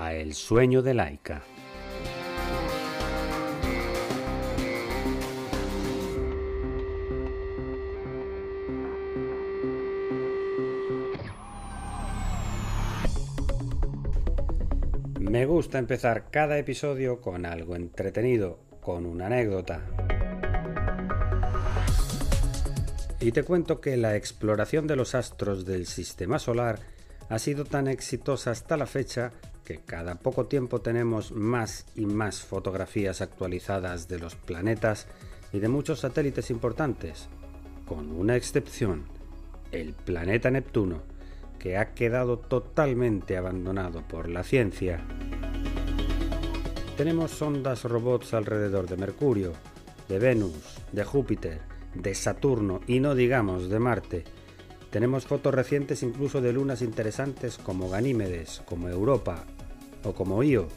a El sueño de Laika. Me gusta empezar cada episodio con algo entretenido, con una anécdota. Y te cuento que la exploración de los astros del sistema solar ha sido tan exitosa hasta la fecha que cada poco tiempo tenemos más y más fotografías actualizadas de los planetas y de muchos satélites importantes, con una excepción, el planeta Neptuno, que ha quedado totalmente abandonado por la ciencia. Tenemos sondas robots alrededor de Mercurio, de Venus, de Júpiter, de Saturno y no digamos de Marte, tenemos fotos recientes incluso de lunas interesantes como Ganímedes, como Europa o como Io.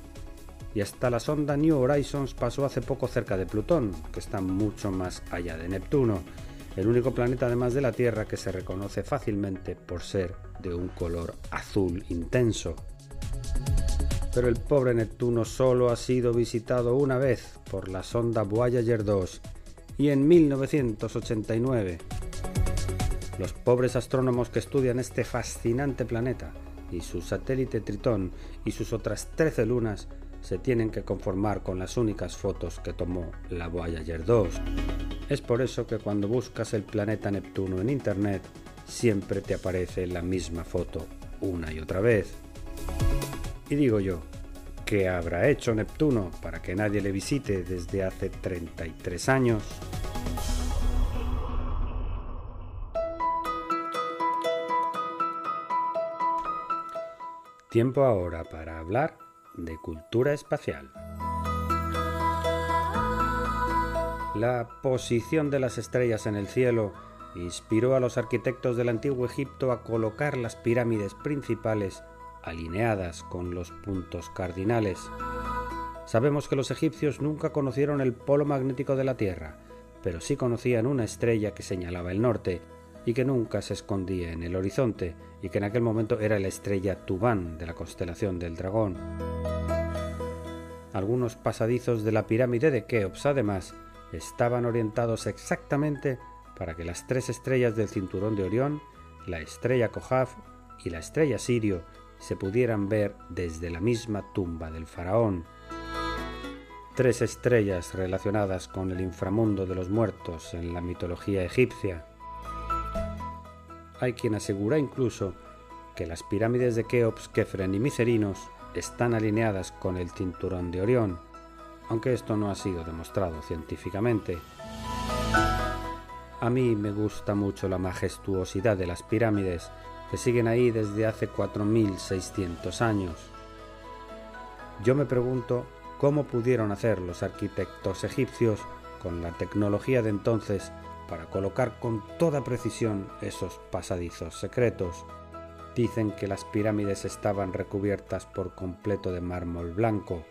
Y hasta la sonda New Horizons pasó hace poco cerca de Plutón, que está mucho más allá de Neptuno, el único planeta además de la Tierra que se reconoce fácilmente por ser de un color azul intenso. Pero el pobre Neptuno solo ha sido visitado una vez por la sonda Voyager 2 y en 1989 los pobres astrónomos que estudian este fascinante planeta y su satélite Tritón y sus otras 13 lunas se tienen que conformar con las únicas fotos que tomó la Voyager 2. Es por eso que cuando buscas el planeta Neptuno en Internet, siempre te aparece la misma foto una y otra vez. Y digo yo, ¿qué habrá hecho Neptuno para que nadie le visite desde hace 33 años? Tiempo ahora para hablar de cultura espacial. La posición de las estrellas en el cielo inspiró a los arquitectos del antiguo Egipto a colocar las pirámides principales alineadas con los puntos cardinales. Sabemos que los egipcios nunca conocieron el polo magnético de la Tierra, pero sí conocían una estrella que señalaba el norte, y que nunca se escondía en el horizonte y que en aquel momento era la estrella Tubán de la constelación del dragón. Algunos pasadizos de la pirámide de Keops además estaban orientados exactamente para que las tres estrellas del cinturón de Orión, la estrella Kohaf y la estrella Sirio se pudieran ver desde la misma tumba del faraón. Tres estrellas relacionadas con el inframundo de los muertos en la mitología egipcia. Hay quien asegura incluso que las pirámides de Keops, Kefren y Micerinos están alineadas con el cinturón de Orión, aunque esto no ha sido demostrado científicamente. A mí me gusta mucho la majestuosidad de las pirámides, que siguen ahí desde hace 4.600 años. Yo me pregunto cómo pudieron hacer los arquitectos egipcios con la tecnología de entonces para colocar con toda precisión esos pasadizos secretos. Dicen que las pirámides estaban recubiertas por completo de mármol blanco.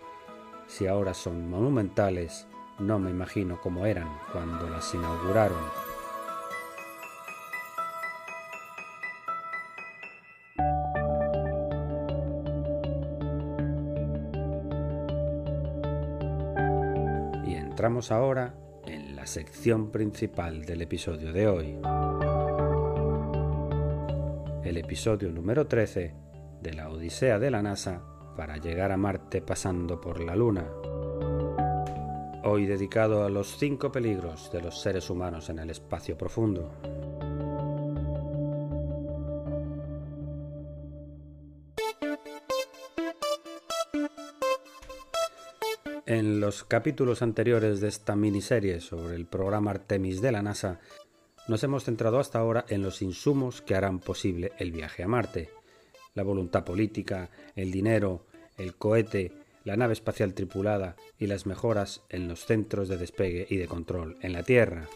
Si ahora son monumentales, no me imagino cómo eran cuando las inauguraron. Y entramos ahora la sección principal del episodio de hoy. El episodio número 13 de la Odisea de la NASA para llegar a Marte pasando por la Luna. Hoy dedicado a los cinco peligros de los seres humanos en el espacio profundo. En los capítulos anteriores de esta miniserie sobre el programa Artemis de la NASA, nos hemos centrado hasta ahora en los insumos que harán posible el viaje a Marte. La voluntad política, el dinero, el cohete, la nave espacial tripulada y las mejoras en los centros de despegue y de control en la Tierra.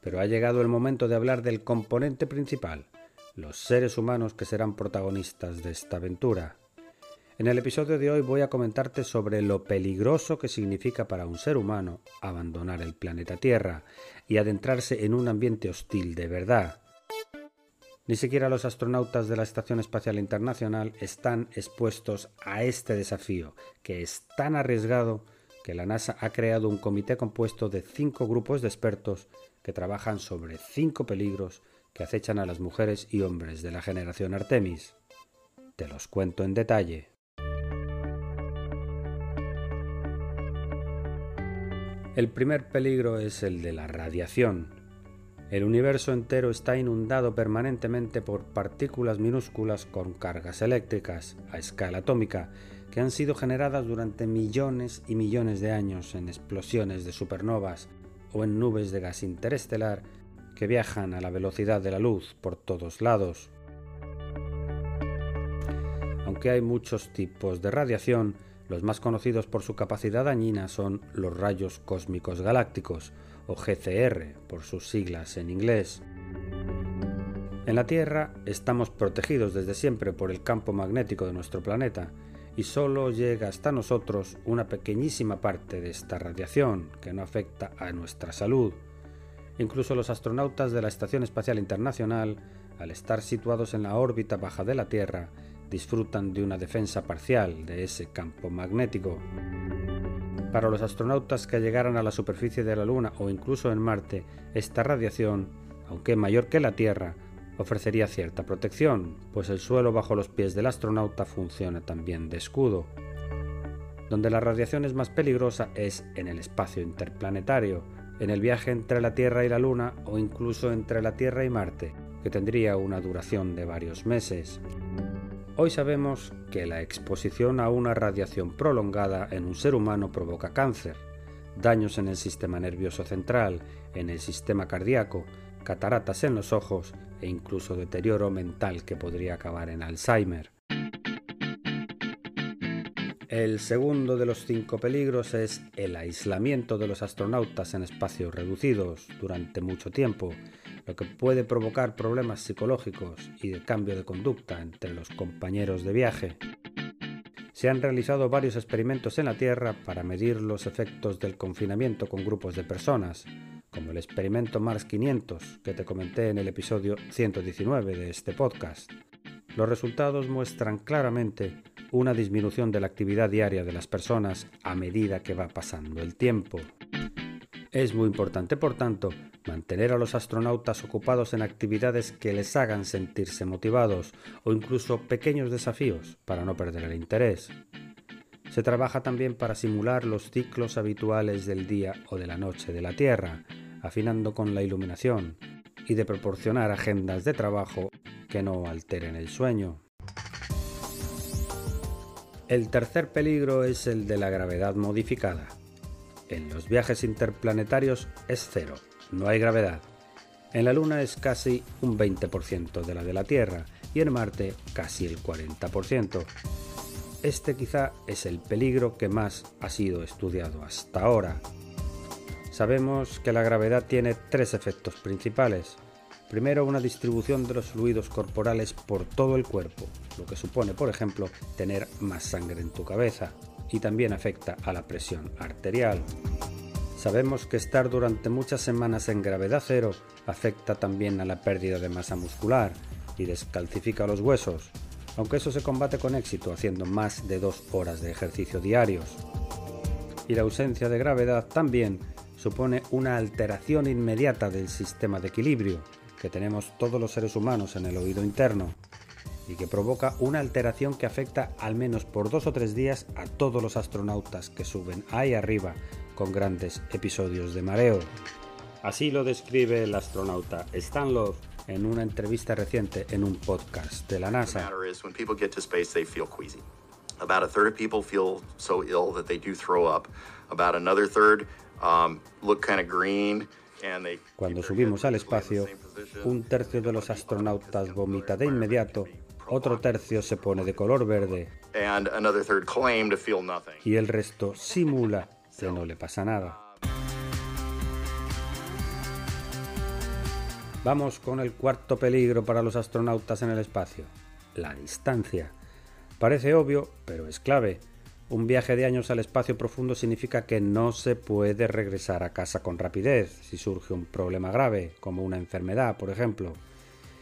Pero ha llegado el momento de hablar del componente principal, los seres humanos que serán protagonistas de esta aventura. En el episodio de hoy voy a comentarte sobre lo peligroso que significa para un ser humano abandonar el planeta Tierra y adentrarse en un ambiente hostil de verdad. Ni siquiera los astronautas de la Estación Espacial Internacional están expuestos a este desafío, que es tan arriesgado que la NASA ha creado un comité compuesto de cinco grupos de expertos que trabajan sobre cinco peligros que acechan a las mujeres y hombres de la generación Artemis. Te los cuento en detalle. El primer peligro es el de la radiación. El universo entero está inundado permanentemente por partículas minúsculas con cargas eléctricas a escala atómica que han sido generadas durante millones y millones de años en explosiones de supernovas o en nubes de gas interestelar que viajan a la velocidad de la luz por todos lados. Aunque hay muchos tipos de radiación, los más conocidos por su capacidad dañina son los rayos cósmicos galácticos, o GCR por sus siglas en inglés. En la Tierra estamos protegidos desde siempre por el campo magnético de nuestro planeta y solo llega hasta nosotros una pequeñísima parte de esta radiación que no afecta a nuestra salud. Incluso los astronautas de la Estación Espacial Internacional, al estar situados en la órbita baja de la Tierra, disfrutan de una defensa parcial de ese campo magnético. Para los astronautas que llegaran a la superficie de la Luna o incluso en Marte, esta radiación, aunque mayor que la Tierra, ofrecería cierta protección, pues el suelo bajo los pies del astronauta funciona también de escudo. Donde la radiación es más peligrosa es en el espacio interplanetario, en el viaje entre la Tierra y la Luna o incluso entre la Tierra y Marte, que tendría una duración de varios meses. Hoy sabemos que la exposición a una radiación prolongada en un ser humano provoca cáncer, daños en el sistema nervioso central, en el sistema cardíaco, cataratas en los ojos e incluso deterioro mental que podría acabar en Alzheimer. El segundo de los cinco peligros es el aislamiento de los astronautas en espacios reducidos durante mucho tiempo, que puede provocar problemas psicológicos y de cambio de conducta entre los compañeros de viaje. Se han realizado varios experimentos en la Tierra para medir los efectos del confinamiento con grupos de personas, como el experimento Mars 500 que te comenté en el episodio 119 de este podcast. Los resultados muestran claramente una disminución de la actividad diaria de las personas a medida que va pasando el tiempo. Es muy importante, por tanto, mantener a los astronautas ocupados en actividades que les hagan sentirse motivados o incluso pequeños desafíos para no perder el interés. Se trabaja también para simular los ciclos habituales del día o de la noche de la Tierra, afinando con la iluminación, y de proporcionar agendas de trabajo que no alteren el sueño. El tercer peligro es el de la gravedad modificada. En los viajes interplanetarios es cero, no hay gravedad. En la Luna es casi un 20% de la de la Tierra y en Marte casi el 40%. Este quizá es el peligro que más ha sido estudiado hasta ahora. Sabemos que la gravedad tiene tres efectos principales. Primero, una distribución de los fluidos corporales por todo el cuerpo, lo que supone, por ejemplo, tener más sangre en tu cabeza, y también afecta a la presión arterial. Sabemos que estar durante muchas semanas en gravedad cero afecta también a la pérdida de masa muscular y descalcifica los huesos, aunque eso se combate con éxito haciendo más de dos horas de ejercicio diarios. Y la ausencia de gravedad también supone una alteración inmediata del sistema de equilibrio que tenemos todos los seres humanos en el oído interno y que provoca una alteración que afecta al menos por dos o tres días a todos los astronautas que suben ahí arriba con grandes episodios de mareo. Así lo describe el astronauta Stan Love en una entrevista reciente en un podcast de la NASA. About a third of people feel so ill that they do throw up. About another third um, look kind of green. Cuando subimos al espacio, un tercio de los astronautas vomita de inmediato otro tercio se pone de color verde y el resto simula que no le pasa nada. Vamos con el cuarto peligro para los astronautas en el espacio, la distancia. Parece obvio, pero es clave. Un viaje de años al espacio profundo significa que no se puede regresar a casa con rapidez si surge un problema grave, como una enfermedad, por ejemplo.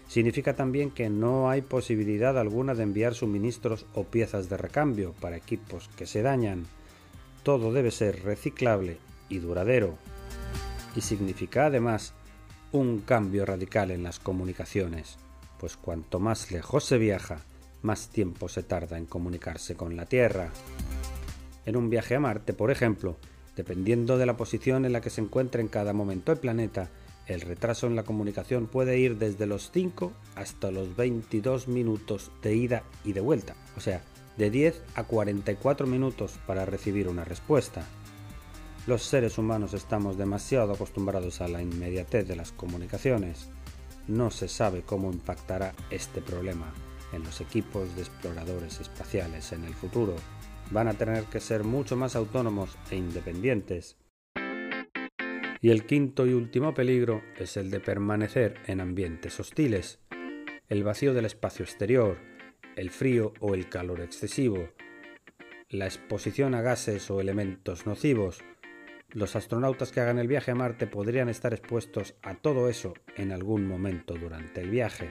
Significa también que no hay posibilidad alguna de enviar suministros o piezas de recambio para equipos que se dañan. Todo debe ser reciclable y duradero. Y significa además un cambio radical en las comunicaciones, pues cuanto más lejos se viaja, más tiempo se tarda en comunicarse con la Tierra. En un viaje a Marte, por ejemplo, dependiendo de la posición en la que se encuentre en cada momento el planeta, el retraso en la comunicación puede ir desde los 5 hasta los 22 minutos de ida y de vuelta, o sea, de 10 a 44 minutos para recibir una respuesta. Los seres humanos estamos demasiado acostumbrados a la inmediatez de las comunicaciones. No se sabe cómo impactará este problema en los equipos de exploradores espaciales en el futuro. Van a tener que ser mucho más autónomos e independientes. Y el quinto y último peligro es el de permanecer en ambientes hostiles. El vacío del espacio exterior, el frío o el calor excesivo, la exposición a gases o elementos nocivos, los astronautas que hagan el viaje a Marte podrían estar expuestos a todo eso en algún momento durante el viaje.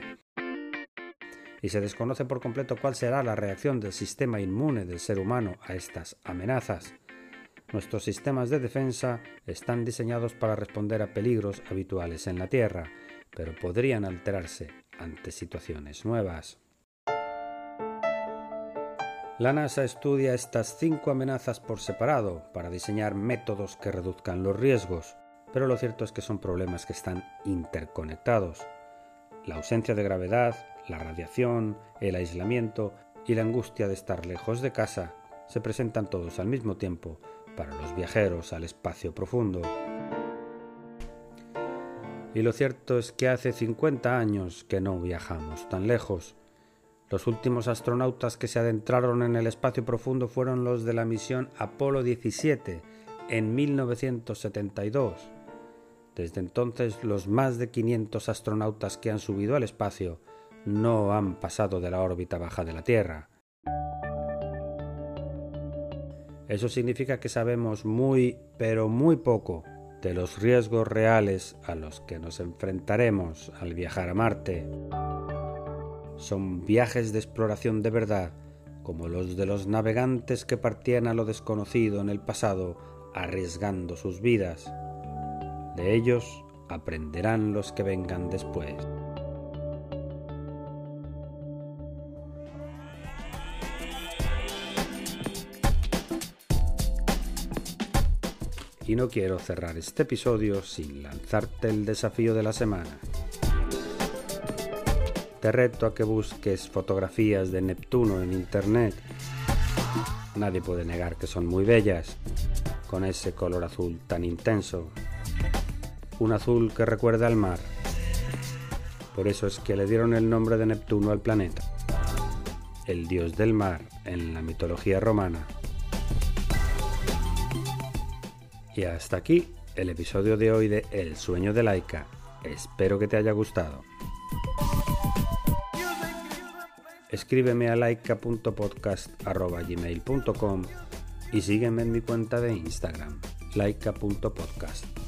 Y se desconoce por completo cuál será la reacción del sistema inmune del ser humano a estas amenazas. Nuestros sistemas de defensa están diseñados para responder a peligros habituales en la Tierra, pero podrían alterarse ante situaciones nuevas. La NASA estudia estas cinco amenazas por separado para diseñar métodos que reduzcan los riesgos, pero lo cierto es que son problemas que están interconectados. La ausencia de gravedad, la radiación, el aislamiento y la angustia de estar lejos de casa se presentan todos al mismo tiempo para los viajeros al espacio profundo. Y lo cierto es que hace 50 años que no viajamos tan lejos. Los últimos astronautas que se adentraron en el espacio profundo fueron los de la misión Apolo 17 en 1972. Desde entonces los más de 500 astronautas que han subido al espacio no han pasado de la órbita baja de la Tierra. Eso significa que sabemos muy, pero muy poco de los riesgos reales a los que nos enfrentaremos al viajar a Marte son viajes de exploración de verdad, como los de los navegantes que partían a lo desconocido en el pasado, arriesgando sus vidas. De ellos aprenderán los que vengan después. Y no quiero cerrar este episodio sin lanzarte el desafío de la semana. Te reto a que busques fotografías de Neptuno en Internet. Nadie puede negar que son muy bellas, con ese color azul tan intenso. Un azul que recuerda al mar. Por eso es que le dieron el nombre de Neptuno al planeta, el dios del mar en la mitología romana. Y hasta aquí el episodio de hoy de El sueño de Laika. Espero que te haya gustado. escríbeme a laika.podcast.gmail.com y sígueme en mi cuenta de Instagram, laika.podcast.